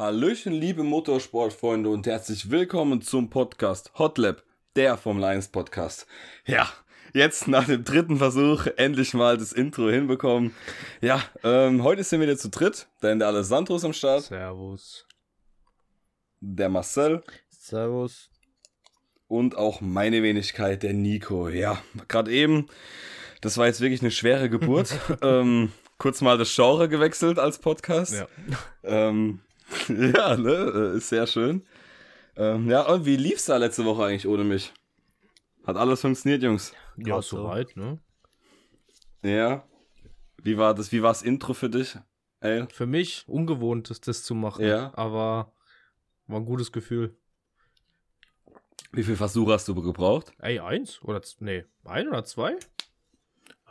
Hallöchen, liebe Motorsportfreunde und herzlich willkommen zum Podcast Hotlap, der vom Lions Podcast. Ja, jetzt nach dem dritten Versuch endlich mal das Intro hinbekommen. Ja, ähm, heute sind wir wieder zu dritt, denn der Alessandro ist am Start, Servus. der Marcel Servus. und auch meine Wenigkeit, der Nico. Ja, gerade eben, das war jetzt wirklich eine schwere Geburt. ähm, kurz mal das Genre gewechselt als Podcast. Ja. Ähm, ja, ne, äh, ist sehr schön. Ähm, ja, und wie lief's da letzte Woche eigentlich ohne mich? Hat alles funktioniert, Jungs? Ja, so. soweit, ne? Ja. Wie war das? Wie war's Intro für dich? Ey? Für mich ungewohnt ist das zu machen. Ja. Aber war ein gutes Gefühl. Wie viel Versuche hast du gebraucht? Ey, eins? Oder nee, ein oder zwei?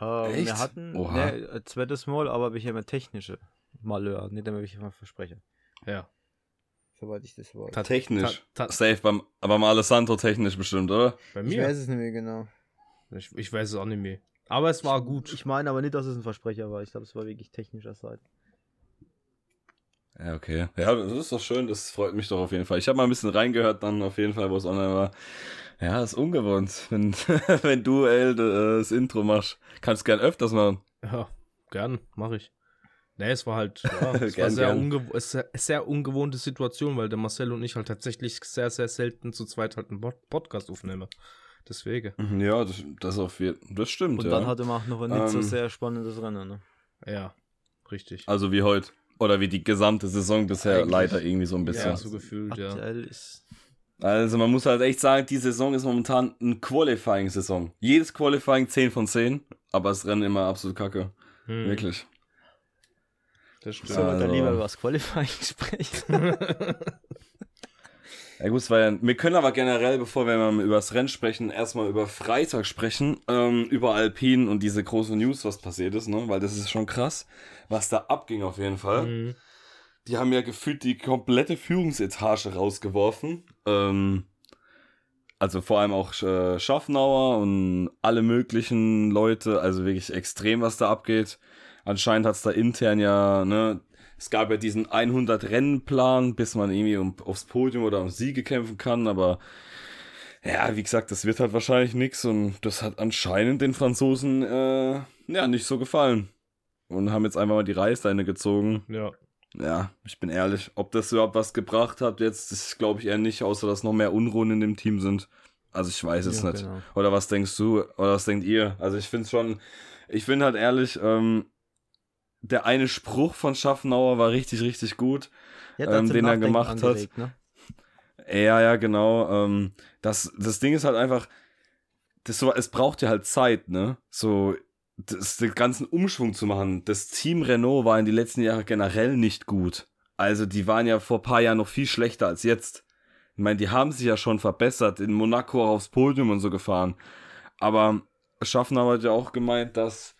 Echt? wir hatten Oha. ne, ein zweites Mal, aber ich immer technische Malheur, nicht damit ich immer verspreche. Ja. Soweit ich das weiß. Technisch. ta- ta- Safe beim, beim Alessandro technisch bestimmt, oder? Bei Ich mir? weiß es nicht mehr genau. Ich, ich weiß es auch nicht mehr. Aber es war gut. Ich meine aber nicht, dass es ein Versprecher war. Ich glaube, es war wirklich technischer Seite. Ja, okay. Ja, das ist doch schön, das freut mich doch auf jeden Fall. Ich habe mal ein bisschen reingehört dann auf jeden Fall, wo es online war. Ja, ist ungewohnt, wenn, wenn du, ey, das Intro machst. Kannst gern öfters machen. Ja, gern, mache ich. Nee, es war halt ja, es war Gern, sehr, gern. ungew es ist eine sehr ungewohnte Situation, weil der Marcel und ich halt tatsächlich sehr, sehr selten zu zweit halt einen Pod- Podcast aufnehmen. Deswegen. Mhm, Ja, das, das auf jeden Das stimmt, Und ja. dann hatte man auch noch ein nicht so Ähm. sehr spannendes Rennen. Ne? Ja, richtig. Also wie heute. Oder wie die gesamte Saison bisher Eigentlich. leider irgendwie so ein bisschen. ja, so gefühlt, ja. Also man muss halt echt sagen, die Saison ist momentan eine Qualifying-Saison. Jedes Qualifying 10 von 10, aber das Rennen immer absolut kacke. Hm, Wirklich. Das stimmt. Sollen wir Also- dann lieber über das Qualifying sprechen? Ja gut, ja, wir können aber generell, bevor wir mal über das Rennen sprechen, erstmal über Freitag sprechen, ähm, über Alpine und diese große News, was passiert ist, ne? Weil das ist schon krass, was da abging auf jeden Fall. Mhm. Die haben ja gefühlt die komplette Führungsetage rausgeworfen. Ähm, also vor allem auch äh, Schaffnauer und alle möglichen Leute, also wirklich extrem, was da abgeht. Anscheinend hat es da intern ja, ne, es gab ja diesen 100 Rennenplan, bis man irgendwie um, aufs Podium oder um Siege kämpfen kann, aber ja, wie gesagt, das wird halt wahrscheinlich nix und das hat anscheinend den Franzosen äh, ja nicht so gefallen und haben jetzt einfach mal die Reißleine gezogen Ja. ja, ich bin ehrlich, ob das überhaupt was gebracht hat jetzt, das glaube ich eher nicht, außer dass noch mehr Unruhen in dem Team sind. Also ich weiß es Ja, nicht. genau. Oder was denkst du? Oder was denkt ihr? Also ich finde schon, ich finde halt ehrlich, ähm, der eine Spruch von Schaffnauer war richtig, richtig gut. Ja, Ähm, den er gemacht hat. Ne? Ja, ja, genau. Ähm, das, das Ding ist halt einfach, das so, es braucht ja halt Zeit, ne? So, das, den ganzen Umschwung zu machen. Das Team Renault war in den letzten Jahren generell nicht gut. Also, die waren ja vor ein paar Jahren noch viel schlechter als jetzt. Ich meine, die haben sich ja schon verbessert, in Monaco auch aufs Podium und so gefahren. Aber Schaffner hat ja auch gemeint, dass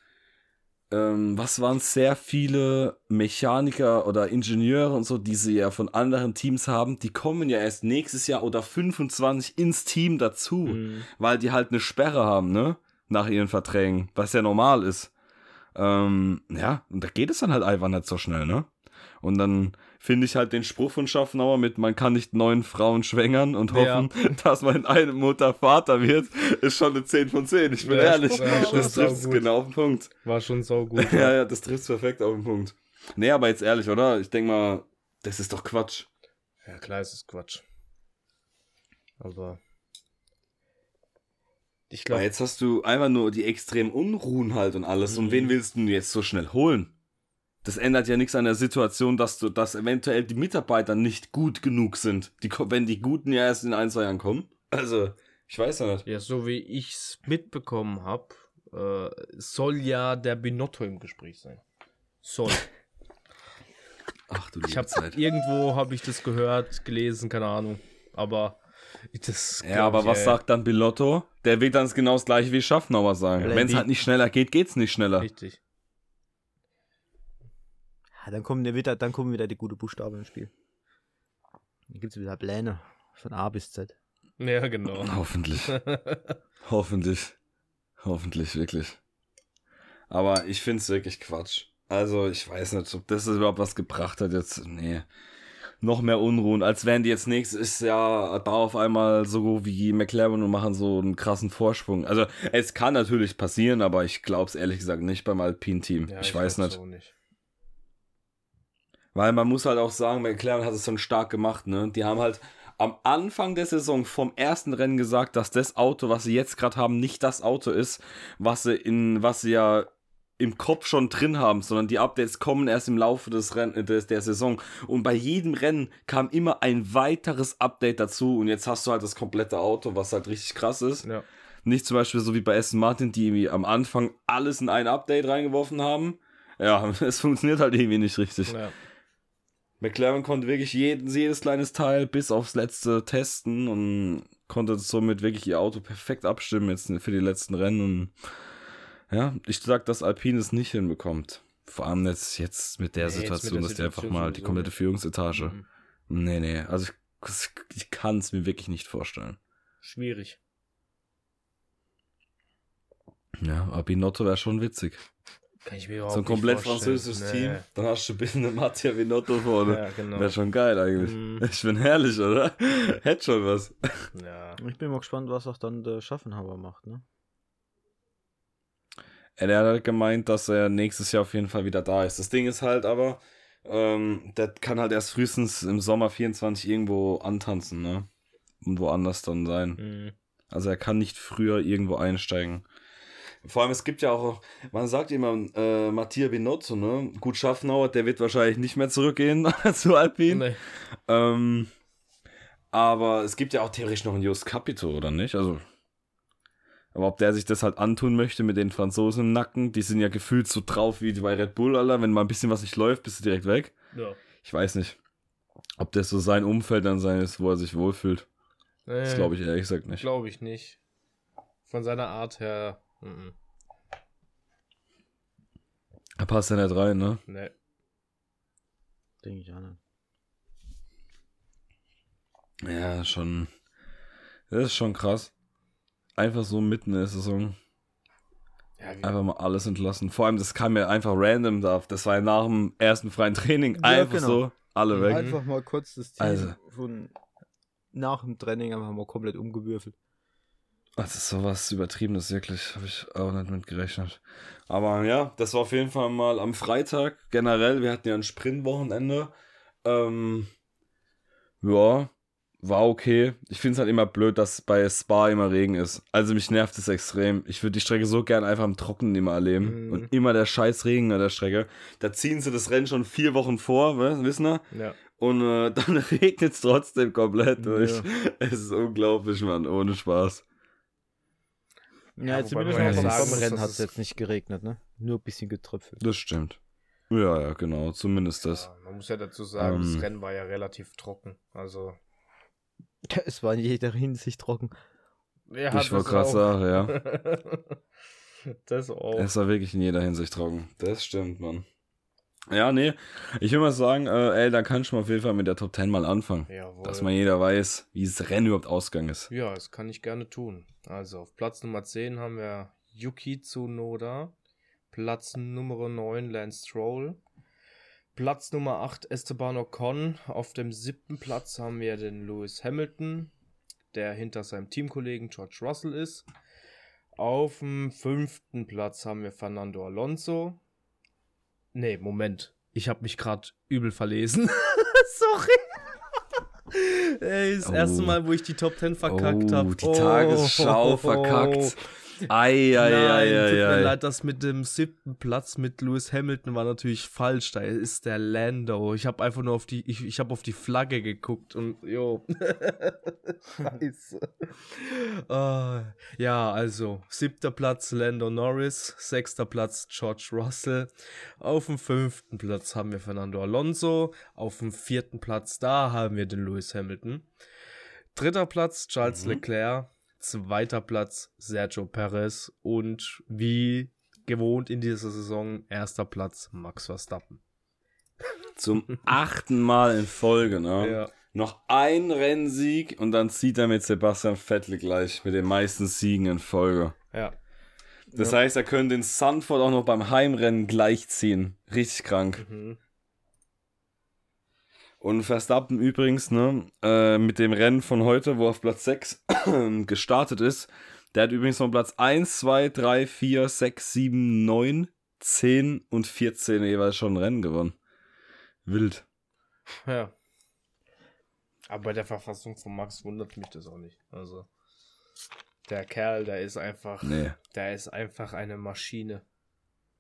ähm, was waren sehr viele Mechaniker oder Ingenieure und so, die sie ja von anderen Teams haben, die kommen ja erst nächstes Jahr oder 25 ins Team dazu, Mhm. weil die halt eine Sperre haben, ne? Nach ihren Verträgen, was ja normal ist. Ähm, ja, und da geht es dann halt einfach nicht so schnell, ne? Und dann finde ich halt den Spruch von Schaffnauer mit, man kann nicht neun Frauen schwängern und Ja. hoffen, dass man in einem Mutter Vater wird, ist schon eine 10 von 10, ich bin Ja, ehrlich. ja, das trifft saugut. genau auf den Punkt. War schon saugut. Ja, ja, das trifft perfekt auf den Punkt. Nee, aber jetzt ehrlich, oder? Ich denke mal, das ist doch Quatsch. Ja, klar, es ist Quatsch. Aber. Ich glaube, jetzt hast du einfach nur die extremen Unruhen halt und alles. Und Mhm. wen willst du jetzt so schnell holen? Das ändert ja nichts an der Situation, dass du, dass eventuell die Mitarbeiter nicht gut genug sind. Die, wenn die Guten ja erst in ein, zwei Jahren kommen. Also, ich weiß ja nicht. ja, so wie ich es mitbekommen habe, äh, soll ja der Binotto im Gespräch sein. Soll. Ach du Ich habe irgendwo habe ich das gehört, gelesen, keine Ahnung. Aber das. Ja, aber was sagt dann Bilotto? Der will dann genau das gleiche wie Schaffnauer sagen. Wenn es halt nicht schneller geht, geht's nicht schneller. Richtig. Ja, dann kommen wieder, dann kommen wieder die guten Buchstaben ins Spiel. Dann gibt es wieder Pläne von A bis Z. Ja, genau. Hoffentlich. Hoffentlich. Hoffentlich, wirklich. Aber ich finde es wirklich Quatsch. Also, ich weiß nicht, ob das überhaupt was gebracht hat jetzt. Nee. noch mehr Unruhen, als wären die jetzt nächstes Jahr da auf einmal so wie McLaren und machen so einen krassen Vorsprung. Also es kann natürlich passieren, aber ich glaube es ehrlich gesagt nicht beim Alpine-Team. Ja, ich, weiß nicht. Weil man muss halt auch sagen, McLaren hat es schon stark gemacht, ne? Die haben halt am Anfang der Saison vom ersten Rennen gesagt, dass das Auto, was sie jetzt gerade haben, nicht das Auto ist, was sie in, was sie ja im Kopf schon drin haben, sondern die Updates kommen erst im Laufe des Renn des, der Saison. Und bei jedem Rennen kam immer ein weiteres Update dazu. Und jetzt hast du halt das komplette Auto, was halt richtig krass ist. Ja. Nicht zum Beispiel so wie bei Aston Martin, die irgendwie am Anfang alles in ein Update reingeworfen haben. Ja, es funktioniert halt irgendwie nicht richtig. Ja. McLaren konnte wirklich jeden, jedes kleines Teil bis aufs letzte testen und konnte somit wirklich ihr Auto perfekt abstimmen jetzt für die letzten Rennen. Und ja, ich sag, dass Alpine es nicht hinbekommt. Vor allem jetzt, jetzt mit der Nee, jetzt mit Situation, der dass die einfach Situation mal die komplette. Führungsetage. Mhm. Nee, nee, also ich, ich kann es mir wirklich nicht vorstellen. Schwierig. Ja, aber Binotto wäre schon witzig. Kann ich mir überhaupt So ein komplett französisches Nee. Team. Dann hast du bitte eine Mattia Binotto vorne. Ja, genau. Wäre schon geil eigentlich. Mhm. Ich bin herrlich, oder? Hätte schon was. Ja. Ich bin mal gespannt, was auch dann der Schaffenhauer macht, ne? Er hat halt gemeint, dass er nächstes Jahr auf jeden Fall wieder da ist. Das Ding ist halt aber, ähm, der kann halt erst frühestens im Sommer 24 irgendwo antanzen, ne? Und woanders dann sein. Mhm. Also er kann nicht früher irgendwo einsteigen. Vor allem, es gibt ja auch, man sagt immer, äh, Mattia Binotto, ne? Gut, Schaffenauer, der wird wahrscheinlich nicht mehr zurückgehen zu Alpine. Nee. Ähm, aber es gibt ja auch theoretisch noch einen Just Capito, oder nicht? Also, aber ob der sich das halt antun möchte mit den Franzosen im Nacken, die sind ja gefühlt so drauf wie bei Red Bull, Alter. Wenn mal ein bisschen was nicht läuft, bist du direkt weg. Ja. Ich weiß nicht, ob das so sein Umfeld dann sein ist, wo er sich wohlfühlt. Das glaube ich ehrlich gesagt nicht. Glaube ich nicht. Von seiner Art her. Mhm. Er passt ja nicht rein, ne? Nee. Denke ich auch nicht. Ja, schon. Das ist schon krass. Einfach so mitten in der Saison. Ja, Einfach mal alles entlassen. Vor allem, das kam ja einfach random da. Das war ja nach dem ersten freien Training. Ja, einfach genau. so. Alle Mhm. weg. Einfach mal kurz das Team Also. von nach dem Training einfach mal komplett umgewürfelt. Das ist sowas Übertriebenes, wirklich. Habe ich auch nicht mit gerechnet. Aber ja, das war auf jeden Fall mal am Freitag. Generell, wir hatten ja ein Sprintwochenende. Ähm, ja, war okay. Ich finde es halt immer blöd, dass bei Spa immer Regen ist. Also mich nervt es extrem. Ich würde die Strecke so gern einfach im Trockenen immer erleben. Mhm. Und immer der scheiß Regen an der Strecke. Da ziehen sie das Rennen schon vier Wochen vor, wissen wir? ja. Und äh, dann regnet es trotzdem komplett Ja. durch. Es ist unglaublich, Mann. Ohne Spaß. Ja, Ja, zumindest man ja vom sagen muss, Rennen hat es jetzt nicht geregnet, ne? Nur ein bisschen getröpfelt. Das stimmt. Ja, ja, genau. Zumindest das. ja. Man muss ja dazu sagen, Ähm. das Rennen war ja relativ trocken. Also. Es war in jeder Hinsicht trocken. Ja, ich wollte gerade sagen, ja. ja. das auch. Es war wirklich in jeder Hinsicht trocken. Das stimmt, Mann. Ja, nee. Ich will mal sagen, äh, ey, dann kann ich mal auf jeden Fall mit der Top 10 mal anfangen. Jawohl. Dass mal jeder weiß, wie das Rennen überhaupt ausgegangen ist. Ja, das kann ich gerne tun. Also auf Platz Nummer 10 haben wir Yuki Tsunoda. Platz Nummer 9 Lance Stroll. Platz Nummer 8 Esteban Ocon. Auf dem siebten Platz haben wir den Lewis Hamilton, der hinter seinem Teamkollegen George Russell ist. Auf dem fünften Platz haben wir Fernando Alonso. Nee, Moment. Ich habe mich gerade übel verlesen. Sorry. Ey, das Oh. erste Mal, wo ich die Top 10 verkackt oh, habe. die Tagesschau verkackt. Ei, ei, Nein, ei, tut mir ei, ei. leid, das mit dem siebten Platz mit Lewis Hamilton war natürlich falsch. Da ist der Lando. Ich habe einfach nur auf die, ich, ich habe auf die Flagge geguckt und jo. Scheiße. Ah, ja, also siebter Platz Lando Norris, sechster Platz George Russell. Auf dem fünften Platz haben wir Fernando Alonso. Auf dem vierten Platz da haben wir den Lewis Hamilton. Dritter Platz Charles Mhm. Leclerc. Zweiter Platz Sergio Perez. Und wie gewohnt in dieser Saison, erster Platz Max Verstappen. Zum achten Mal in Folge, ne? Ja. Noch ein Rennsieg und dann zieht er mit Sebastian Vettel gleich mit den meisten Siegen in Folge. Ja. Das heißt, er könnte den Sanford auch noch beim Heimrennen gleichziehen. Richtig krank. Mhm. Und Verstappen übrigens, ne, äh, mit dem Rennen von heute, wo er auf Platz 6 gestartet ist, der hat übrigens von Platz 1, 2, 3, 4, 6, 7, 9, 10 und 14 jeweils schon ein Rennen gewonnen. Wild. Ja. Aber bei der Verfassung von Max wundert mich das auch nicht. Also, der Kerl, der ist einfach, Nee. der ist einfach eine Maschine.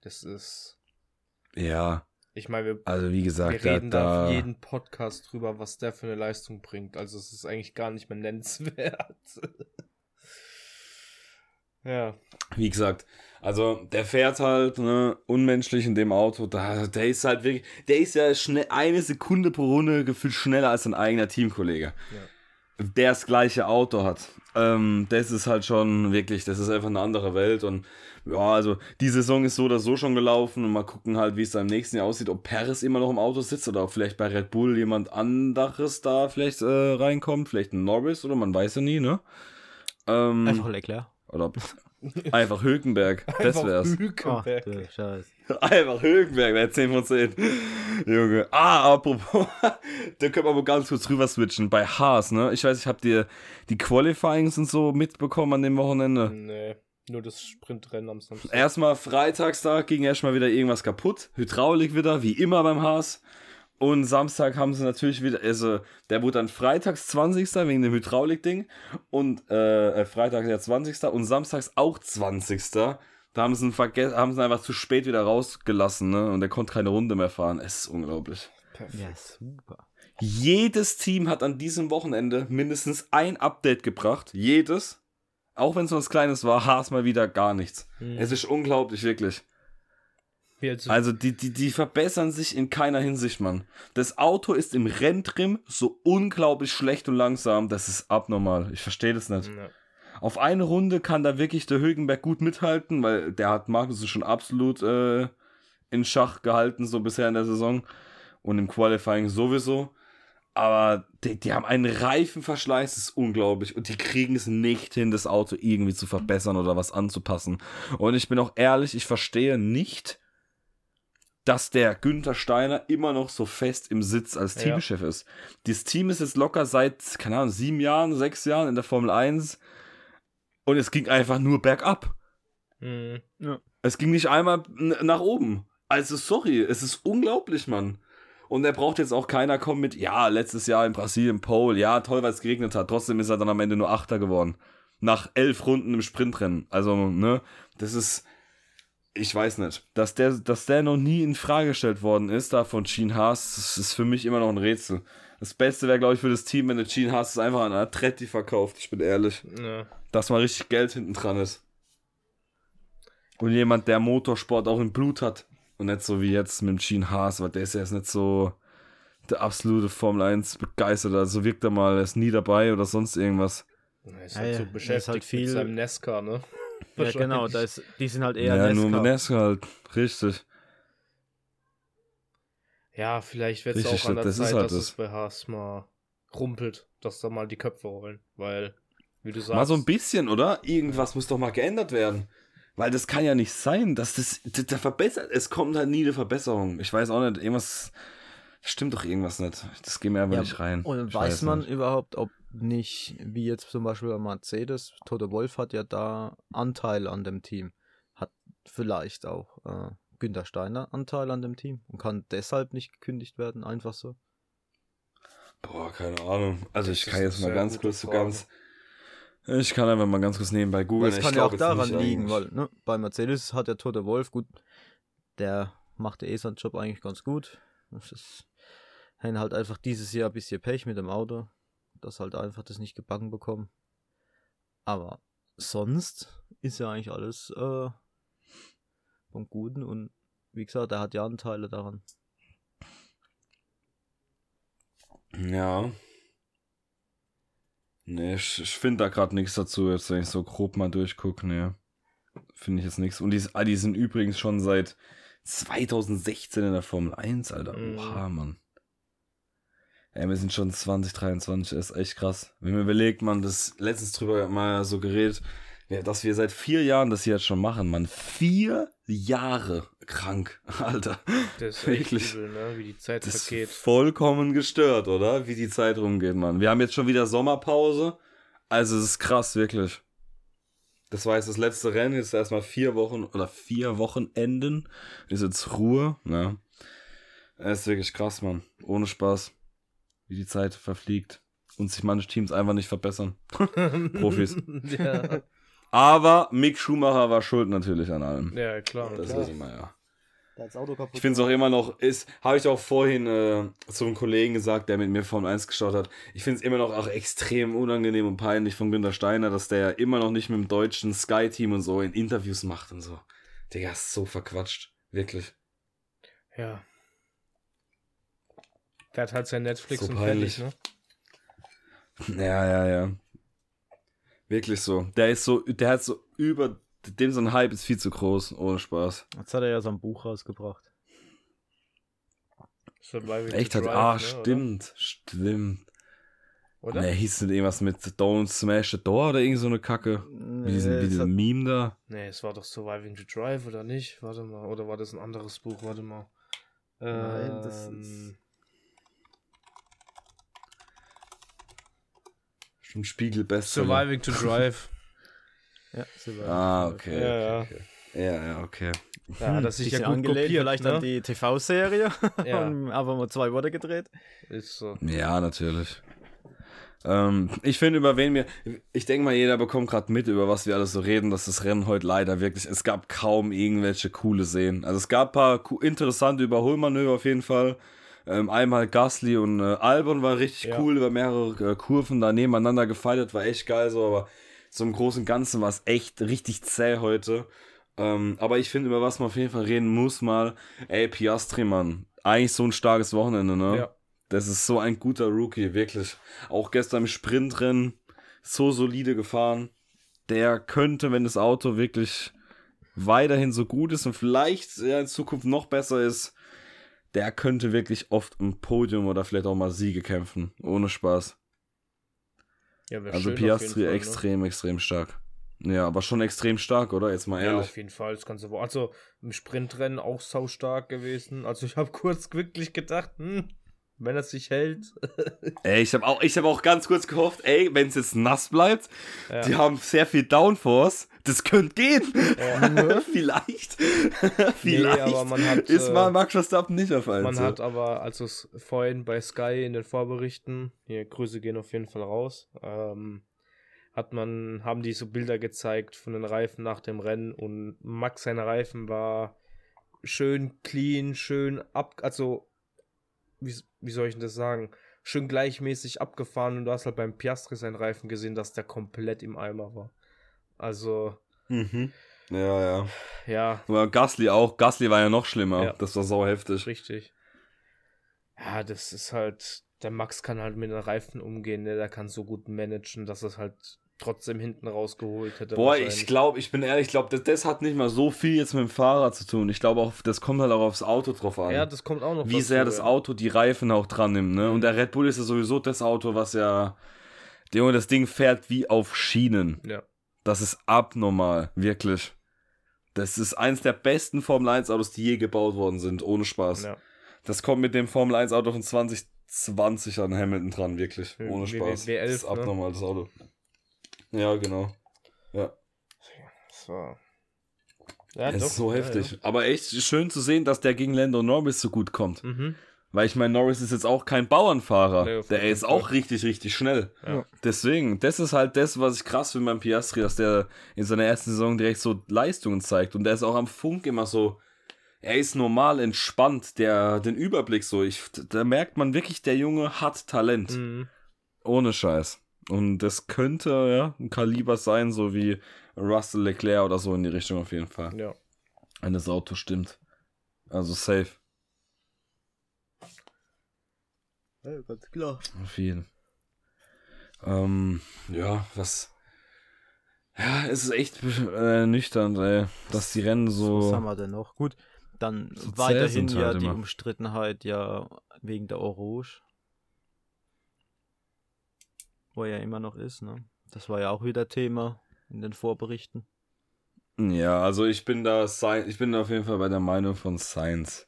Das ist, Ja, ich meine, wir, also wie wir gesagt, da, reden da da jeden Podcast drüber, was der für eine Leistung bringt. Also, es ist eigentlich gar nicht mehr nennenswert. ja. wie gesagt, also der fährt halt ne, unmenschlich in dem Auto. Da, der ist halt wirklich, der ist ja schnell eine Sekunde pro Runde gefühlt schneller als sein eigener Teamkollege. Der das gleiche Auto hat. Ähm, das ist halt schon wirklich, das ist einfach eine andere Welt. Und ja, also die Saison ist so oder so schon gelaufen und mal gucken halt, wie es da im nächsten Jahr aussieht, ob Paris immer noch im Auto sitzt oder ob vielleicht bei Red Bull jemand anderes da vielleicht äh, reinkommt, vielleicht ein Norris oder man weiß ja nie, ne? Ähm, Einfach Leclerc. oder ob, einfach Hülkenberg, das Einfach wär's. Ach, Hülkenberg. du Scheiß. Einfach Hülkenberg, wäre 10 von 10. Junge. Ah, apropos, da können wir mal ganz kurz rüber switchen. Bei Haas, ne? Ich weiß, ich hab dir die Qualifyings und so mitbekommen an dem Wochenende. Nee, nur das Sprintrennen am Samstag. Erstmal Freitagstag ging erstmal wieder irgendwas kaputt. Hydraulik wieder, wie immer beim Haas. Und Samstag haben sie natürlich wieder, also der wurde dann freitags 20. wegen dem Hydraulik-Ding. Und äh, Freitag der 20. und samstags auch 20. Da haben sie ihn, verge- haben sie ihn einfach zu spät wieder rausgelassen, ne? Und er konnte keine Runde mehr fahren. Es ist unglaublich. Perfekt. Ja, super. Jedes Team hat an diesem Wochenende mindestens ein Update gebracht. Jedes. Auch wenn es nur was Kleines war, Haas mal wieder gar nichts. Mhm. Es ist unglaublich, wirklich. Also die, die, die verbessern sich in keiner Hinsicht, Mann. Das Auto ist im Renntrim so unglaublich schlecht und langsam, das ist abnormal. Ich verstehe das nicht. ja. Auf eine Runde kann da wirklich der Högenberg gut mithalten, weil der hat Markus schon absolut äh, in Schach gehalten, so bisher in der Saison. Und im Qualifying sowieso. Aber die, die haben einen Reifenverschleiß, das ist unglaublich. Und die kriegen es nicht hin, das Auto irgendwie zu verbessern oder was anzupassen. Und ich bin auch ehrlich, ich verstehe nicht, dass der Günther Steiner immer noch so fest im Sitz als Ja. Teamchef ist. Dieses Team ist jetzt locker seit, keine Ahnung, sieben Jahren, sechs Jahren in der Formel 1 und es ging einfach nur bergab. Mhm. Es ging nicht einmal nach oben. Also sorry, es ist unglaublich, Mann. Und er braucht jetzt auch keiner kommen mit, ja, letztes Jahr in Brasilien Pole, ja, toll, weil es geregnet hat. Trotzdem ist er dann am Ende nur Achter geworden. Nach elf Runden im Sprintrennen. Also, ne, das ist, ich weiß nicht. Dass der, dass der noch nie in Frage gestellt worden ist, da von Gene Haas, das ist für mich immer noch ein Rätsel. Das Beste wäre, glaube ich, für das Team, wenn der Gene Haas es einfach an Atretti verkauft. Ich bin ehrlich Ja. dass mal richtig Geld hinten dran ist. Und jemand, der Motorsport auch im Blut hat. Und nicht so wie jetzt mit dem Gene Haas, weil der ist ja jetzt nicht so der absolute Formel 1 begeistert. Also wirkt er mal, er ist nie dabei oder sonst irgendwas. Er ist halt ja, so er ist beschäftigt halt viel- mit seinem Nesca, ne? Ja, genau, da ist, die sind halt eher Ja, nur mit Nesca. Halt. Richtig. Ja, vielleicht wird es auch an der das Zeit, halt dass das. es bei Haas mal rumpelt, dass da mal die Köpfe rollen, weil, wie du sagst, Mal so ein bisschen, oder? Irgendwas muss doch mal geändert werden. Weil das kann ja nicht sein, dass das, das, der verbessert, es kommt halt nie eine Verbesserung. Ich weiß auch nicht, irgendwas, stimmt doch irgendwas nicht. Das geht mir einfach Ja, nicht rein. Und Ich weiß man nicht. überhaupt, ob nicht, wie jetzt zum Beispiel bei Mercedes, Toto Wolf hat ja da Anteil an dem Team. Hat vielleicht auch äh, Günther Steiner Anteil an dem Team und kann deshalb nicht gekündigt werden, einfach so. Boah, keine Ahnung. Also ich Das kann jetzt mal ganz kurz so ganz. Ich kann einfach mal ganz kurz nebenbei googeln. Das Ich kann ja auch daran liegen, eigentlich. weil ne, bei Mercedes hat der Toto Wolf, gut, der macht eh seinen Job eigentlich ganz gut. Das ist, haben halt einfach dieses Jahr ein bisschen Pech mit dem Auto, dass halt einfach das nicht gebacken bekommen. Aber sonst ist ja eigentlich alles äh, vom Guten und wie gesagt, er hat ja Anteile daran. Ja. Nee, ich, ich finde da gerade nichts dazu, jetzt wenn ich so grob mal durchgucke. Nee. Finde ich jetzt nichts. Und die, ah, die sind übrigens schon seit 2016 in der Formel 1, Alter. Mhm. Oha, Mann. Ja, wir sind schon 2023, das ist echt krass. Wenn man überlegt, man, das letztens drüber mal so geredet, Ja, dass wir seit vier Jahren das jetzt schon machen, Mann. Vier Jahre krank, Alter. Das ist Wirklich. übel, ne? Wie die Zeit Das vergeht. vollkommen gestört, oder? Wie die Zeit rumgeht, Mann. Wir haben jetzt schon wieder Sommerpause. Also es ist krass, wirklich. Das war jetzt das letzte Rennen, jetzt erstmal vier Wochen oder vier Wochenenden. Ist jetzt Ruhe, ja. Es ist wirklich krass, Mann. Ohne Spaß. Wie die Zeit verfliegt. Und sich manche Teams einfach nicht verbessern. Profis. ja. Aber Mick Schumacher war schuld natürlich an allem. ja, klar. Das klar. wissen wir ja. Ich finde es auch immer noch, ist, habe ich auch vorhin äh, zu einem Kollegen gesagt, der mit mir Formel 1 geschaut hat, ich finde es immer noch auch extrem unangenehm und peinlich von Günter Steiner, dass der ja immer noch nicht mit dem deutschen Sky-Team und so in Interviews macht und so. Digga, ist so verquatscht. Wirklich. Ja. Der hat halt sein Netflix So und peinlich. fertig, ne? Ja, ja, ja. Wirklich so. Der ist so, der hat so über, dem so ein Hype ist viel zu groß, ohne Spaß. Jetzt hat er ja so ein Buch rausgebracht. Surviving Echt hat, ah, ne, stimmt, stimmt. Oder? oder? Ne, hieß nicht irgendwas mit Don't Smash the Door oder irgend so eine Kacke? Wie diesen, wie es diesen hat- Meme da. Nee, es war doch Surviving to Drive, oder nicht? Warte mal. Oder war das ein anderes Buch? Warte mal. Nein, das Ähm, ist- Stimmt, Spiegel Bestseller. Surviving to Drive. Ja, Silber. Ah, okay. Ja, ja. okay, okay. Ja, ja, okay. Ja, sich Bisschen ja gut angelehnt kopiert, vielleicht ne? an die TV-Serie. Ja. Einfach mal zwei Worte gedreht. Ist so. Ja, natürlich. Ähm, ich finde, über wen wir. Ich denke mal, jeder bekommt gerade mit, über was wir alles so reden, dass das Rennen heute leider wirklich. Es gab kaum irgendwelche coole Szenen. Also, es gab ein paar interessante Überholmanöver auf jeden Fall. Ähm, einmal Gasly und äh, Albon war richtig Ja. cool über mehrere äh, Kurven da nebeneinander gefeiert, war echt geil so, aber im Großen Ganzen war es echt richtig zäh heute. Ähm, aber ich finde, über was man auf jeden Fall reden muss, mal, ey, Piastri, Mann. Eigentlich so ein starkes Wochenende, ne? Ja. Das ist so ein guter Rookie, wirklich. Auch gestern im Sprintrennen so solide gefahren. Der könnte, wenn das Auto wirklich weiterhin so gut ist und vielleicht ja, in Zukunft noch besser ist, der könnte wirklich oft im Podium oder vielleicht auch mal Siege kämpfen. Ohne Spaß. Ja, Also Piastri Fall, ne? extrem, extrem stark. Ja, aber schon extrem stark, oder? Jetzt mal Ja, ehrlich. auf jeden Fall. Das Woche. Also im Sprintrennen auch sau stark gewesen. Also ich habe kurz wirklich gedacht, hm, wenn er sich hält. Ey, ich habe auch, ich hab auch ganz kurz gehofft, ey, wenn es jetzt nass bleibt, Ja. die haben sehr viel Downforce, das könnte gehen. Vielleicht. Vielleicht aber man hat, ist äh, mal Max Verstappen nicht auf einmal. Man hat aber, also vorhin bei Sky in den Vorberichten, hier Grüße gehen auf jeden Fall raus, ähm, hat man, haben die so Bilder gezeigt von den Reifen nach dem Rennen und Max seine Reifen war schön clean, schön ab, also wie, wie soll ich denn das sagen? Schön gleichmäßig abgefahren und du hast halt beim Piastri seinen Reifen gesehen, dass der komplett im Eimer war. Also, Mhm. Ja, ja. ja, Aber Gasly auch. Gasly war ja noch schlimmer. Ja. Das war sau heftig. Richtig. Ja, das ist halt, der Max kann halt mit den Reifen umgehen, ne? der kann so gut managen, dass es halt trotzdem hinten rausgeholt hätte. Boah, ich glaube, ich bin ehrlich, ich glaube, das, das hat nicht mal so viel jetzt mit dem Fahrer zu tun. Ich glaube auch, das kommt halt auch aufs Auto drauf an. Ja, das kommt auch noch wie sehr das. Auto die Reifen auch dran nimmt, ne? Und der Red Bull ist ja sowieso das Auto, was ja. Junge, das Ding fährt wie auf Schienen. Ja, Das ist abnormal, wirklich. Das ist eins der besten Formel 1 Autos, die je gebaut worden sind, ohne Spaß. ja. Das kommt mit dem Formel 1 Auto von 2020 an Hamilton dran, wirklich. Ohne W- Spaß. W11, das ist ne? abnormal, das Auto. Ja, genau. Ja, So. Ja, es doch, ist so ja, heftig. Aber echt schön zu sehen, dass der gegen Lando Norris so gut kommt. Ja. Mhm. Weil ich meine, Norris ist jetzt auch kein Bauernfahrer. Nee, der ist Fall. auch richtig, richtig schnell. Ja. Deswegen, das ist halt das, was ich krass finde beim Piastri, dass der in seiner ersten Saison direkt so Leistungen zeigt. Und der ist auch am Funk immer so, er ist normal entspannt, der den Überblick so. Ich, da merkt man wirklich, der Junge hat Talent. Mhm. Ohne Scheiß. Und das könnte ja ein Kaliber sein, so wie Russell Leclerc oder so in die Richtung auf jeden Fall. ja. Wenn das Auto stimmt. Also safe. Ja, ganz klar. Auf jeden. Ähm, ja, was. Ja, es ist echt äh, nüchtern, ey, dass die Rennen Was so. haben wir denn noch? Gut, dann So weiterhin ja halt die immer. Umstrittenheit ja wegen der Orange. Wo er ja immer noch ist, ne? Das war ja auch wieder Thema. in den Vorberichten. Ja, also ich bin da, ich bin da auf jeden Fall bei der Meinung von Science.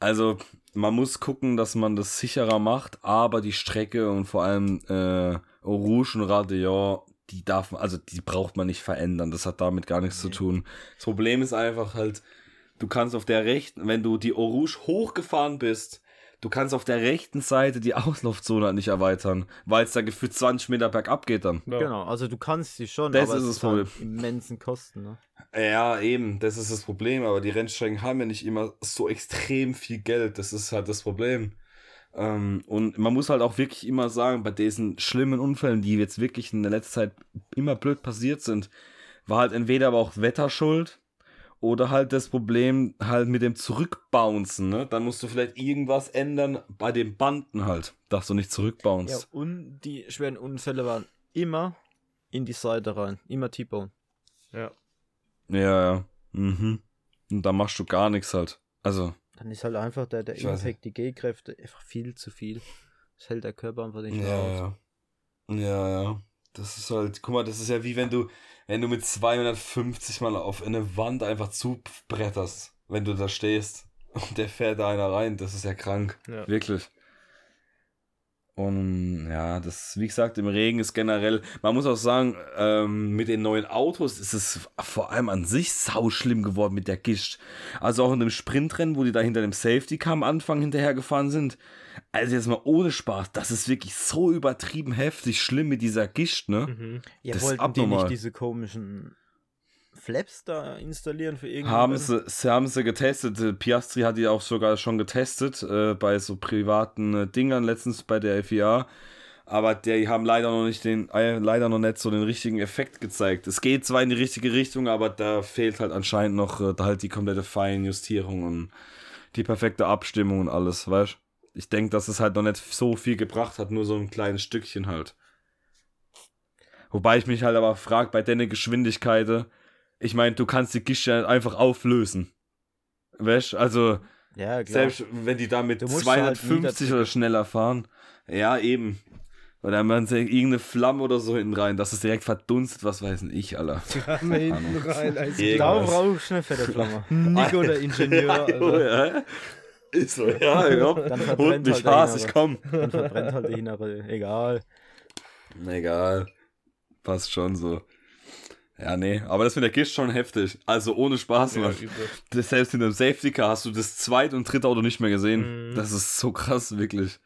Also man muss gucken, dass man das sicherer macht, aber die Strecke und vor allem äh, Rouge und Radion, die darf man, also die braucht man nicht verändern. Das hat damit gar nichts nee. zu tun. Das Problem ist einfach halt, du kannst auf der rechten, wenn du die Rouge hochgefahren bist, du kannst auf der rechten Seite die Auslaufzone halt nicht erweitern, weil es da gefühlt 20 Meter bergab geht dann. Ja. Genau, also du kannst sie schon, das aber ist es ist halt immensen Kosten. Ne? Ja, eben, das ist das Problem, aber die Rennstrecken haben ja nicht immer so extrem viel Geld, das ist halt das Problem. Ähm, und man muss halt auch wirklich immer sagen, bei diesen schlimmen Unfällen, die jetzt wirklich in der letzten Zeit immer blöd passiert sind, war halt entweder aber auch Wetter schuld, oder halt das Problem halt mit dem Zurückbouncen, ne? Dann musst du vielleicht irgendwas ändern bei den Banden halt, dass du nicht zurückbounst. Ja, und die schweren Unfälle waren immer in die Seite rein, immer T-Bone. Ja. Ja, ja. Mhm. Und da machst du gar nichts halt. Also. Dann ist halt einfach der, der Impact, die G-Kräfte einfach viel zu viel. Das hält der Körper einfach nicht ja, aus. Ja. ja, ja. Das ist halt, guck mal, das ist ja wie wenn du, wenn du mit 250 mal auf eine Wand einfach zubretterst, wenn du da stehst und der fährt da einer rein, das ist ja krank. Ja. Wirklich. Und ja, das, wie gesagt, im Regen ist generell, man muss auch sagen, ähm, mit den neuen Autos ist es vor allem an sich sau schlimm geworden mit der Gischt. Also auch in dem Sprintrennen, wo die da hinter dem Safety Car am Anfang hinterhergefahren sind. Also jetzt mal ohne Spaß, das ist wirklich so übertrieben heftig schlimm mit dieser Gischt, ne? Mhm. Ja, das wollten die nicht diese komischen Flaps da installieren für irgendwas? Haben sie, sie haben sie getestet. Piastri hat die auch sogar schon getestet äh, bei so privaten äh, Dingern letztens bei der FIA. Aber die haben leider noch nicht den, äh, leider noch nicht so den richtigen Effekt gezeigt. Es geht zwar in die richtige Richtung, aber da fehlt halt anscheinend noch äh, halt die komplette Feinjustierung und die perfekte Abstimmung und alles, weißt Ich denke, dass es halt noch nicht so viel gebracht hat, nur so ein kleines Stückchen halt. Wobei ich mich halt aber frage, bei der Geschwindigkeit, ich meine, du kannst die Gische einfach auflösen. Weißt Also, ja, selbst wenn die da mit 250 halt oder schneller fahren. Ja, eben. Oder dann machen sie irgendeine Flamme oder so hinten rein, dass es direkt verdunstet, was weiß ich, Alter. Flamme hinten rein, als du eine fette Flamme. Nico, der Ingenieur, Alter. Ja. Ist so, ja, ja. Dann verbrennt mich halt Hass, ich komm. Dann verbrennt halt die innere, egal. Egal. Passt schon so. Ja, nee, aber das mit der Gischt schon heftig. Also ohne Spaß, ja, das, Selbst in dem Safety Car hast du das zweite und dritte Auto nicht mehr gesehen. Mhm. Das ist so krass, wirklich.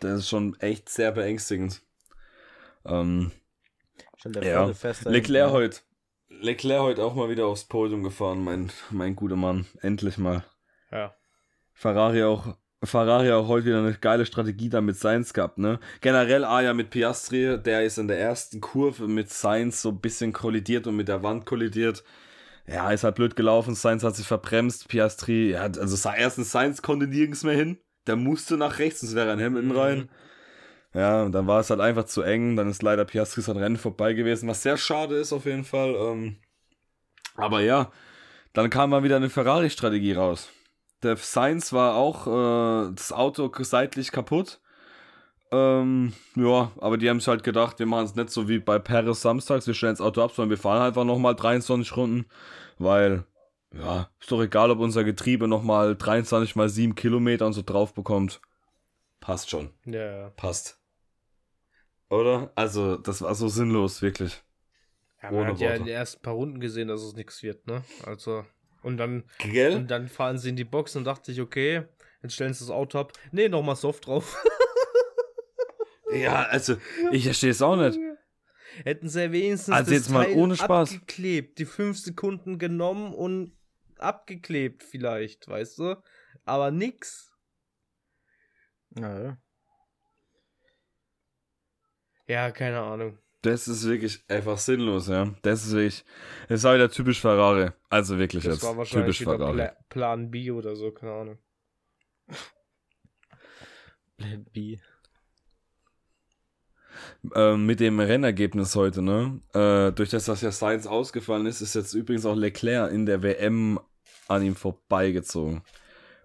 Das ist schon echt sehr beängstigend. Ähm, ja. Leclerc heute. Leclerc heute auch mal wieder aufs Podium gefahren, mein, mein guter Mann. Endlich mal. Ja. Ferrari auch Ferrari auch heute wieder eine geile Strategie da mit Sainz gehabt, ne? Generell ah ja mit Piastri, der ist in der ersten Kurve mit Sainz so ein bisschen kollidiert und mit der Wand kollidiert. Ja, ist halt blöd gelaufen, Sainz hat sich verbremst, Piastri, ja, also erstens Sainz konnte nirgends mehr hin, der musste nach rechts, sonst wäre ein Hamilton mhm. rein. Ja, und dann war es halt einfach zu eng, dann ist leider Piastri sein Rennen vorbei gewesen, was sehr schade ist auf jeden Fall. Ähm, aber ja, dann kam mal wieder eine Ferrari-Strategie raus. Der Science war auch äh, das Auto seitlich kaputt. Ähm, ja, aber die haben sich halt gedacht, wir machen es nicht so wie bei Paris samstags, wir stellen das Auto ab, sondern wir fahren einfach nochmal 23 Runden, weil, ja, ist doch egal, ob unser Getriebe nochmal 23 mal 7 Kilometer und so drauf bekommt. Passt schon. Ja. Passt. Oder? Also, das war so sinnlos, wirklich. Ja, man Ohne hat Worte. ja in den ersten paar Runden gesehen, dass es nichts wird, ne? Also. Und dann, Gell? und dann fahren sie in die Box und dachte ich, okay, jetzt stellen sie das Auto ab. Nee, nochmal Soft drauf. ja, also, ich verstehe es auch nicht. Hätten sie wenigstens also das jetzt mal Teil ohne Spaß. abgeklebt, die fünf Sekunden genommen und abgeklebt vielleicht, weißt du? Aber nix. Ja. Ja, keine Ahnung. Das ist wirklich einfach sinnlos, ja. Das ist wirklich, das war wieder typisch Ferrari. Also wirklich das jetzt. War wahrscheinlich typisch Ferrari. Pla Plan B oder so, keine Ahnung. Plan B. Ähm, mit dem Rennergebnis heute, ne? Äh, durch das, dass ja Sainz ausgefallen ist, ist jetzt übrigens auch Leclerc in der WM an ihm vorbeigezogen.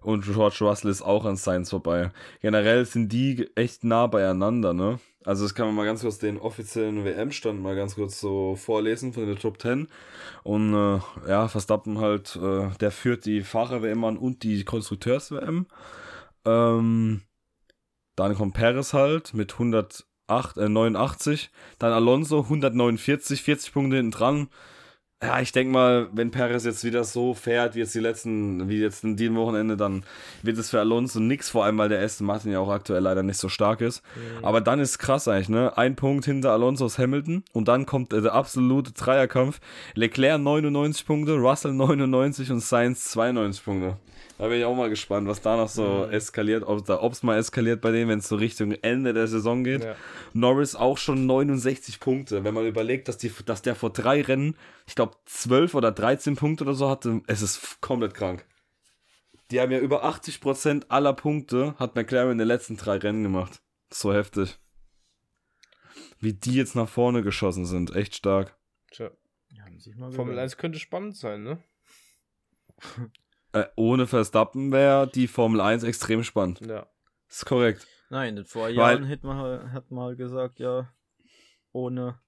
Und George Russell ist auch an Sainz vorbei. Generell sind die echt nah beieinander, ne? Also das kann man mal ganz kurz den offiziellen WM-Stand mal ganz kurz so vorlesen von der Top 10. Und äh, ja, Verstappen halt, äh, der führt die Fahrer-WM an und die Konstrukteurs-WM. Ähm, dann kommt Perez halt mit 108, äh, 89. Dann Alonso 149, 40 Punkte hinten dran. Ja, ich denke mal, wenn Perez jetzt wieder so fährt, wie jetzt die letzten, wie jetzt in diesem Wochenende, dann wird es für Alonso nix, vor allem weil der Aston Martin ja auch aktuell leider nicht so stark ist. Mhm. Aber dann ist krass eigentlich, ne? Ein Punkt hinter Alonso ist Hamilton und dann kommt der absolute Dreierkampf. Leclerc 99 Punkte, Russell 99 und Sainz 92 Punkte. Da bin ich auch mal gespannt, was da noch so mhm. eskaliert, ob es mal eskaliert bei denen, wenn es so Richtung Ende der Saison geht. Ja. Norris auch schon 69 Punkte. Wenn man überlegt, dass, die, dass der vor drei Rennen, ich glaube, 12 oder 13 Punkte oder so hatte, es ist komplett krank. Die haben ja über 80% aller Punkte, hat McLaren in den letzten drei Rennen gemacht. So heftig. Wie die jetzt nach vorne geschossen sind. Echt stark. Tja. Ja, Formel 1 könnte spannend sein, ne? Äh, ohne Verstappen wäre die Formel 1 extrem spannend. Ja. ist korrekt. Nein, in vor Jahren hätte man, hat man gesagt, ja, ohne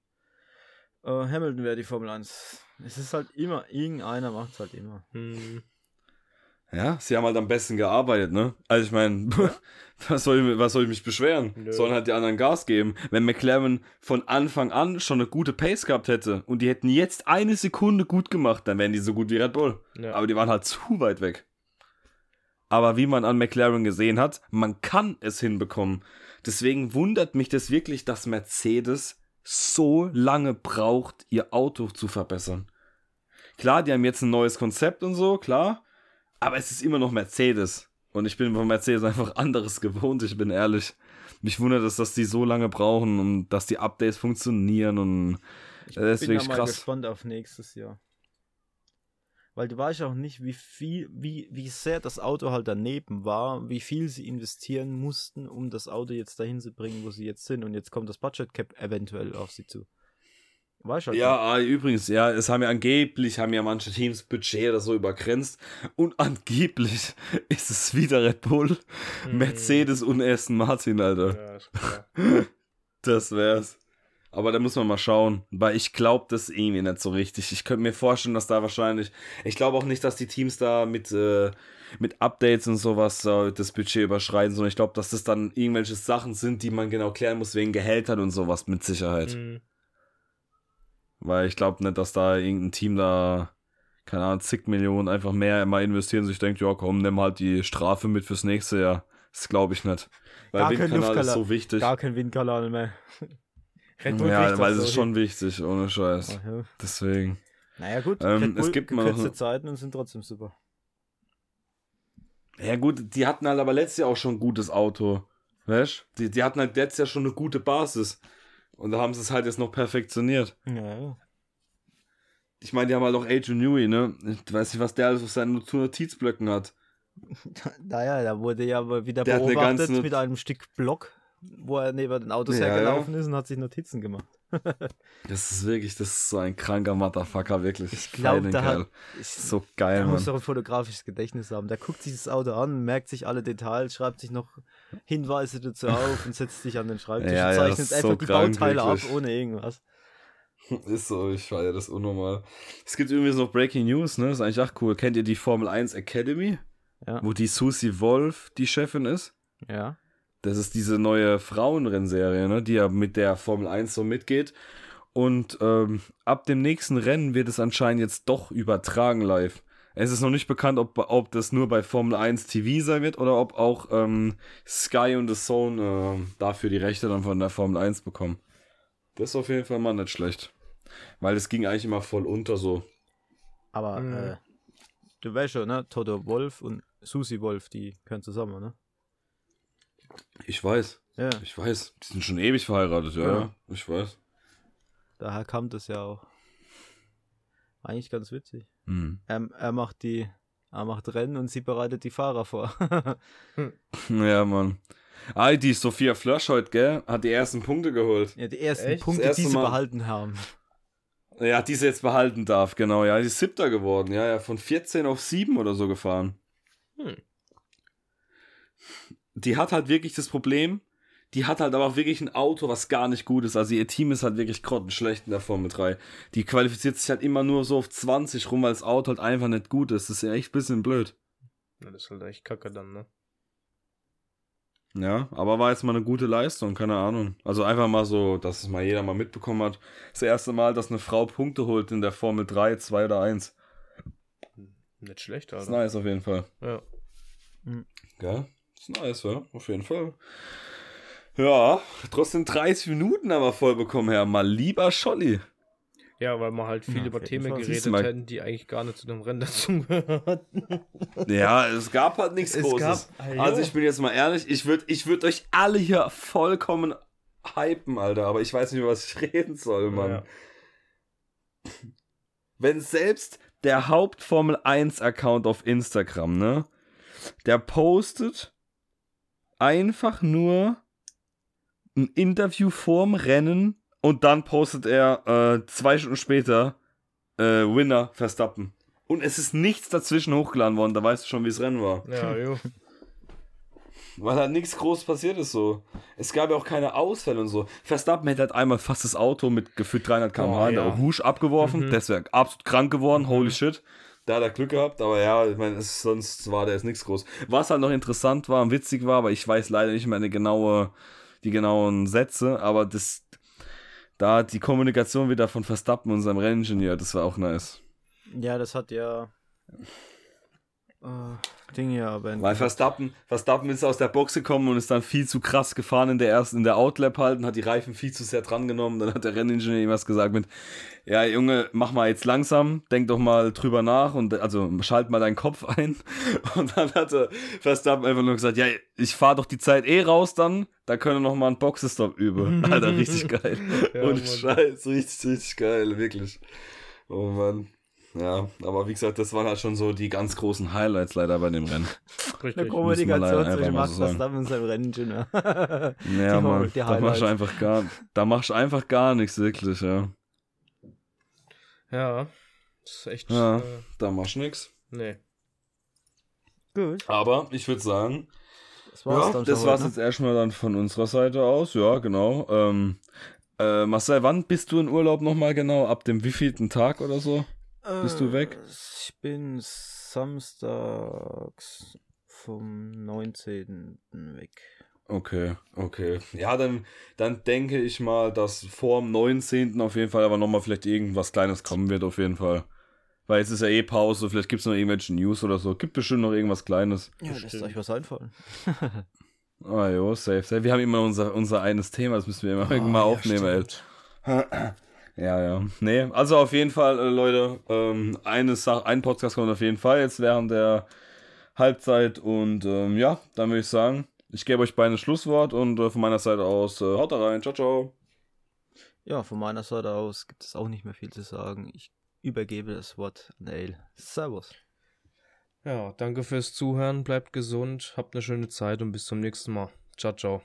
äh, Hamilton wäre die Formel 1. Es ist halt immer, irgendeiner macht es halt immer. Hm. Ja, sie haben halt am besten gearbeitet, ne? Also ich meine, was, soll ich, was soll ich mich beschweren? Nö. Sollen halt die anderen Gas geben. Wenn McLaren von Anfang an schon eine gute Pace gehabt hätte und die hätten jetzt eine Sekunde gut gemacht, dann wären die so gut wie Red Bull. Ja. Aber die waren halt zu weit weg. Aber wie man an McLaren gesehen hat, man kann es hinbekommen. Deswegen wundert mich das wirklich, dass Mercedes so lange braucht, ihr Auto zu verbessern. Klar, die haben jetzt ein neues Konzept und so, klar. Aber es ist immer noch Mercedes. Und ich bin von Mercedes einfach anderes gewohnt, ich bin ehrlich. Mich wundert es, dass die so lange brauchen und dass die Updates funktionieren und ich das ist bin wirklich ja mal krass. gespannt auf nächstes Jahr. Weil du weißt auch nicht, wie viel, wie, wie sehr das Auto halt daneben war, wie viel sie investieren mussten, um das Auto jetzt dahin zu bringen, wo sie jetzt sind. Und jetzt kommt das Budget Cap eventuell auf sie zu. Weißt halt ja, ah, übrigens, ja, es haben ja angeblich, haben ja manche Teams Budget oder so übergrenzt und angeblich ist es wieder Red Bull, hm. Mercedes und Aston Martin, Alter. Ja, ist klar. das wär's. Aber da muss man mal schauen, weil ich glaube das irgendwie nicht so richtig. Ich könnte mir vorstellen, dass da wahrscheinlich, ich glaube auch nicht, dass die Teams da mit, äh, mit Updates und sowas äh, das Budget überschreiten, sondern ich glaube, dass das dann irgendwelche Sachen sind, die man genau klären muss wegen Gehältern und sowas mit Sicherheit. Mhm. Weil ich glaube nicht, dass da irgendein Team da, keine Ahnung, zig Millionen einfach mehr mal investieren und sich denkt, ja komm, nimm halt die Strafe mit fürs nächste Jahr. Das glaube ich nicht. Weil Gar Windkanal ist so wichtig. Gar kein Windkanal mehr. ja, weil es ist schon wichtig, ohne Scheiß. Ach, ja. Deswegen. Naja gut, ähm, es gibt mal noch, Zeiten und sind trotzdem super. Ja gut, die hatten halt aber letztes Jahr auch schon ein gutes Auto. Weißt Die, die hatten halt letztes Jahr schon eine gute Basis. Und da haben sie es halt jetzt noch perfektioniert. Ja. Ich meine, die haben halt auch Adrian Newey, ne? Ich weiß nicht, was der alles auf seinen Notizblöcken hat. Naja, da wurde ja wieder der beobachtet mit einem Stück Block, wo er neben den Autos ja, hergelaufen ja. ist und hat sich Notizen gemacht. das ist wirklich, das ist so ein kranker Motherfucker, wirklich. Ich glaube, der hat, ich, so geil, der Mann. muss doch ein fotografisches Gedächtnis haben. Der guckt sich das Auto an, merkt sich alle Details, schreibt sich noch Hinweise dazu auf und setzt sich an den Schreibtisch ja, und zeichnet ja, einfach so die krank, Bauteile wirklich. ab, ohne irgendwas. Ist so, ich feiere das unnormal. Es gibt übrigens noch Breaking News, ne? Das ist eigentlich auch cool. Kennt ihr die Formel 1 Academy? Ja. Wo die Susie Wolf die Chefin ist? Ja. Das ist diese neue Frauenrennserie, ne, die ja mit der Formel 1 so mitgeht. Und ähm, ab dem nächsten Rennen wird es anscheinend jetzt doch übertragen live. Es ist noch nicht bekannt, ob, ob das nur bei Formel 1 TV sein wird oder ob auch ähm, Sky und The Zone äh, dafür die Rechte dann von der Formel 1 bekommen. Das ist auf jeden Fall mal nicht schlecht. Weil es ging eigentlich immer voll unter so. Aber mhm. äh, du weißt schon, ne? Toto Wolf und Susi Wolf, die können zusammen, ne? Ich weiß. Ja. Ich weiß. Die sind schon ewig verheiratet, ja. ja. Ich weiß. Daher kam das ja auch. Eigentlich ganz witzig. Mhm. Er, er macht die, er macht Rennen und sie bereitet die Fahrer vor. ja, Mann. Ah, die Sophia Flörsch heute, gell, hat die ersten Punkte geholt. Ja, die ersten Echt? Punkte, die sie Mal. behalten haben. Ja, die sie jetzt behalten darf, genau. Ja, die ist siebter geworden. Ja, ja, von 14 auf 7 oder so gefahren. Hm. Die hat halt wirklich das Problem, die hat halt aber auch wirklich ein Auto, was gar nicht gut ist. Also ihr Team ist halt wirklich grottenschlecht in der Formel 3. Die qualifiziert sich halt immer nur so auf 20 rum, weil das Auto halt einfach nicht gut ist. Das ist ja echt ein bisschen blöd. Ja, das ist halt echt kacke dann, ne? Ja, aber war jetzt mal eine gute Leistung, keine Ahnung. Also einfach mal so, dass es mal jeder mal mitbekommen hat. Das erste Mal, dass eine Frau Punkte holt in der Formel 3, 2 oder 1. Nicht schlecht, Das ist Alter. nice auf jeden Fall. Ja. Ja, ist nice, ja, auf jeden Fall. Ja, trotzdem 30 Minuten aber voll bekommen, Herr. Mal lieber Scholli. ja, weil wir halt viel Ja, über Themen Fall. Geredet mal. hätten, die eigentlich gar nicht zu dem Rennen dazugehörten. Ja, es gab halt nichts Es Großes. gab- Ah, also ich bin jetzt mal ehrlich, ich würde ich würd euch alle hier vollkommen hypen, Alter, aber ich weiß nicht, über was ich reden soll, Mann. Ja. Wenn selbst der Hauptformel 1 Account auf Instagram, ne, der postet einfach nur ein Interview vorm Rennen und dann postet er äh, zwei Stunden später äh, Winner Verstappen. Und es ist nichts dazwischen hochgeladen worden, da weißt du schon, wie das Rennen war. Ja, jo. Weil halt nichts groß passiert ist so. Es gab ja auch keine Ausfälle und so. Verstappen hätte halt einmal fast das Auto mit gefühlt 300 km/h in der ja. Rouge abgeworfen. Mhm. Das wäre absolut krank geworden. Holy shit. Da hat er Glück gehabt, aber ja, ich meine, sonst war der jetzt nichts groß. Was halt noch interessant war und witzig war, aber ich weiß leider nicht mehr eine genaue, die genauen Sätze, aber das, da die Kommunikation wieder von Verstappen und seinem Renningenieur, das war auch nice. Ja, das hat ja. Äh, Ding ja, aber. Weil Verstappen, Verstappen ist aus der Box gekommen und ist dann viel zu krass gefahren in der ersten, in der Outlap halt und hat die Reifen viel zu sehr dran genommen. Dann hat der Renningenieur ihm was gesagt mit, ja Junge, mach mal jetzt langsam, denk doch mal drüber nach und also schalt mal deinen Kopf ein. Und dann hat der Verstappen einfach nur gesagt, ja, ich fahr doch die Zeit eh raus dann, da können wir noch mal einen Boxenstopp üben. Alter, richtig geil. Ja, und. Scheiß, richtig, richtig geil, wirklich. Oh Mann. Ja, aber wie gesagt, das waren halt schon so die ganz großen Highlights leider bei dem Rennen. Eine Richtig. Kommunikation leider einfach zwischen Max. Verstappen und seinem Renningenieur. Ja, Mann, da machst du einfach gar, da machst du einfach gar nichts, wirklich, ja. Ja. Das ist echt. Ja. Äh, Da machst du nichts. nee. Gut. Aber ich würde sagen, Das war's ja, dann das war's heute, jetzt erstmal dann von unserer Seite aus, ja, genau. Ähm, äh, Marcel, wann bist du in Urlaub nochmal genau? Ab dem wievielten Tag oder so? Bist du weg? Äh, Ich bin samstags vom 19. weg. Okay, okay. Ja, dann, dann denke ich mal, dass vor dem 19. auf jeden Fall aber nochmal vielleicht irgendwas Kleines kommen wird, auf jeden Fall. Weil jetzt ist ja eh Pause, vielleicht gibt es noch irgendwelche News oder so. Gibt bestimmt noch irgendwas Kleines. Ja, lässt Bestimmt. euch was einfallen. Ah jo, safe, safe. Wir haben immer unser, unser eines Thema, das müssen wir immer irgendwann mal aufnehmen, ey. Ja, ja. Nee, also auf jeden Fall, äh, Leute, ähm, eine Sache, ein Podcast kommt auf jeden Fall jetzt während der Halbzeit und ähm, ja, dann würde ich sagen, ich gebe euch beide ein Schlusswort und äh, von meiner Seite aus, äh, haut da rein, ciao, ciao. Ja, von meiner Seite aus gibt es auch nicht mehr viel zu sagen. Ich übergebe das Wort an Ale. Servus. Ja, danke fürs Zuhören. Bleibt gesund. Habt eine schöne Zeit und bis zum nächsten Mal. Ciao, ciao.